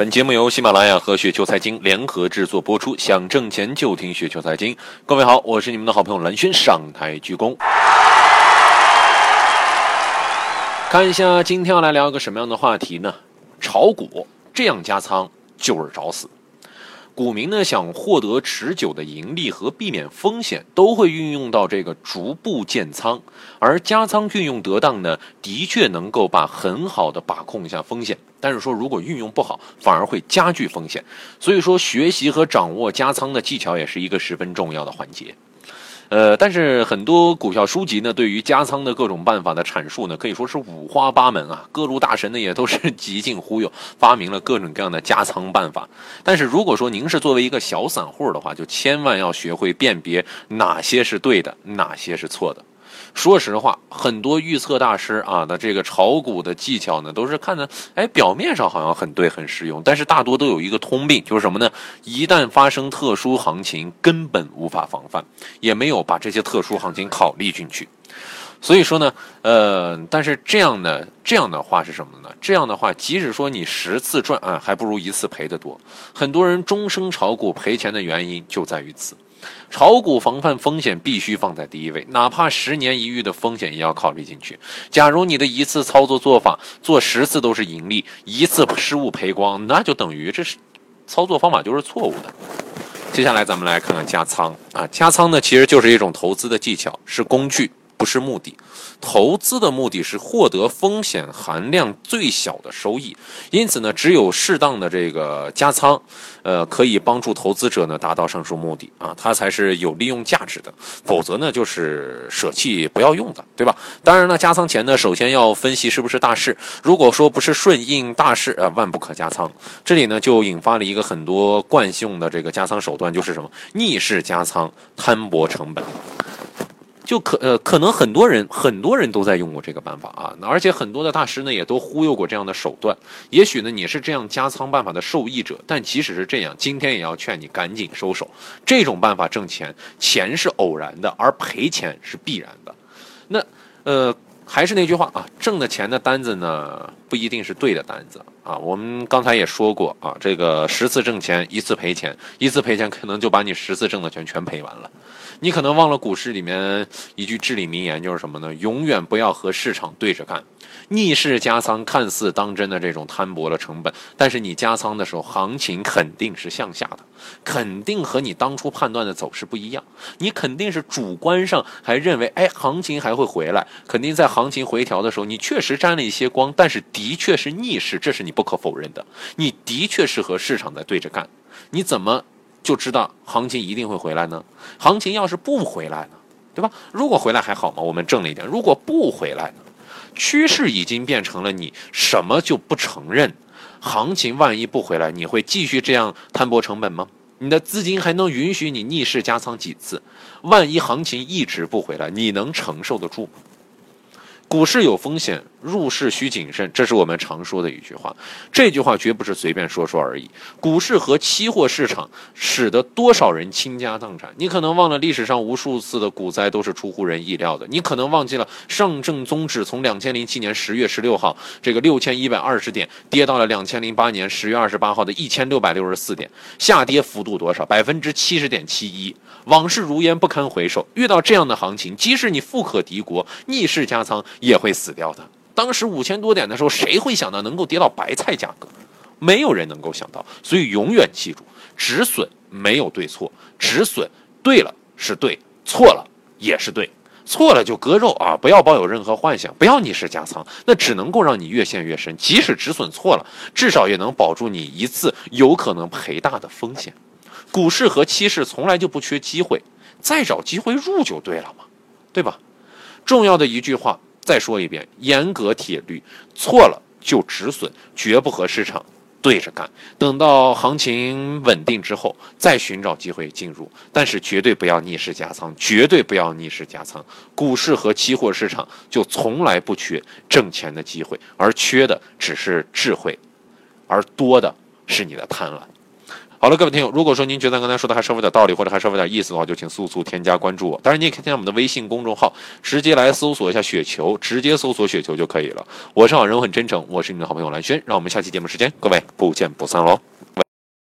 本节目由喜马拉雅和雪球财经联合制作播出，想挣钱就听雪球财经。各位好，我是你们的好朋友蓝轩，上台鞠躬。看一下今天要来聊一个什么样的话题呢？炒股这样加仓就是找死。股民呢想获得持久的盈利和避免风险，都会运用到这个逐步建仓，而加仓运用得当呢，的确能够把很好的把控一下风险。但是说如果运用不好，反而会加剧风险。所以说学习和掌握加仓的技巧也是一个十分重要的环节。呃，但是很多股票书籍呢，对于加仓的各种办法的阐述呢，可以说是五花八门啊。各路大神呢，也都是 极尽忽悠，发明了各种各样的加仓办法。但是如果说您是作为一个小散户的话，就千万要学会辨别哪些是对的，哪些是错的。说实话，很多预测大师啊的这个炒股的技巧呢，都是看的，哎，表面上好像很对、很实用，但是大多都有一个通病，就是什么呢？一旦发生特殊行情，根本无法防范，也没有把这些特殊行情考虑进去。所以说呢，呃，但是这样的这样的话是什么呢？这样的话，即使说你十次赚啊，还不如一次赔的多。很多人终生炒股赔钱的原因就在于此。炒股防范风险必须放在第一位，哪怕十年一遇的风险也要考虑进去。假如你的一次操作做法做十次都是盈利，一次失误赔光，那就等于这是操作方法就是错误的。接下来咱们来看看加仓啊，加仓呢其实就是一种投资的技巧，是工具。不是目的，投资的目的是获得风险含量最小的收益。因此呢，只有适当的这个加仓，呃，可以帮助投资者呢达到上述目的啊，它才是有利用价值的。否则呢，就是舍弃不要用的，对吧？当然了，加仓前呢，首先要分析是不是大势。如果说不是顺应大势啊，万不可加仓。这里呢，就引发了一个很多惯性的这个加仓手段，就是什么逆势加仓，摊薄成本。就可呃，可能很多人很多人都在用过这个办法啊，而且很多的大师呢也都忽悠过这样的手段。也许呢你是这样加仓办法的受益者，但即使是这样，今天也要劝你赶紧收手。这种办法挣钱，钱是偶然的，而赔钱是必然的。那呃。还是那句话啊，挣的钱的单子呢，不一定是对的单子啊。我们刚才也说过啊，这个十次挣钱一次赔钱，一次赔钱可能就把你十次挣的钱全赔完了。你可能忘了股市里面一句至理名言，就是什么呢？永远不要和市场对着干。逆势加仓看似当真的这种摊薄了成本，但是你加仓的时候，行情肯定是向下的，肯定和你当初判断的走势不一样。你肯定是主观上还认为，哎，行情还会回来，肯定在行情回调的时候，你确实沾了一些光，但是的确是逆势，这是你不可否认的。你的确是和市场在对着干，你怎么就知道行情一定会回来呢？行情要是不回来呢，对吧？如果回来还好嘛，我们挣了一点；如果不回来呢？趋势已经变成了你什么就不承认，行情万一不回来，你会继续这样摊薄成本吗？你的资金还能允许你逆势加仓几次？万一行情一直不回来，你能承受得住吗？股市有风险，入市需谨慎，这是我们常说的一句话。这句话绝不是随便说说而已。股市和期货市场使得多少人倾家荡产？你可能忘了历史上无数次的股灾都是出乎人意料的。你可能忘记了上证综指从两千零七年十月十六号这个六千一百二十点跌到了两千零八年十月二十八号的一千六百六十四点，下跌幅度多少？百分之七十点七一。往事如烟，不堪回首。遇到这样的行情，即使你富可敌国，逆势加仓也会死掉的。当时五千多点的时候，谁会想到能够跌到白菜价格？没有人能够想到。所以永远记住，止损没有对错，止损对了是对，错了也是对。错了就割肉啊！不要抱有任何幻想，不要逆势加仓，那只能够让你越陷越深。即使止损错了，至少也能保住你一次有可能赔大的风险。股市和期市从来就不缺机会，再找机会入就对了嘛，对吧？重要的一句话，再说一遍：严格铁律，错了就止损，绝不和市场对着干。等到行情稳定之后，再寻找机会进入，但是绝对不要逆势加仓，绝对不要逆势加仓。股市和期货市场就从来不缺挣钱的机会，而缺的只是智慧，而多的是你的贪婪。好了，各位听友，如果说您觉得刚才说的还稍微有点道理，或者还稍微有点意思的话，就请速速添加关注我。当然，你也可以添加我们的微信公众号，直接来搜索一下雪球，直接搜索雪球就可以了。我是好人，我很真诚，我是你的好朋友蓝轩，让我们下期节目时间，各位不见不散喽。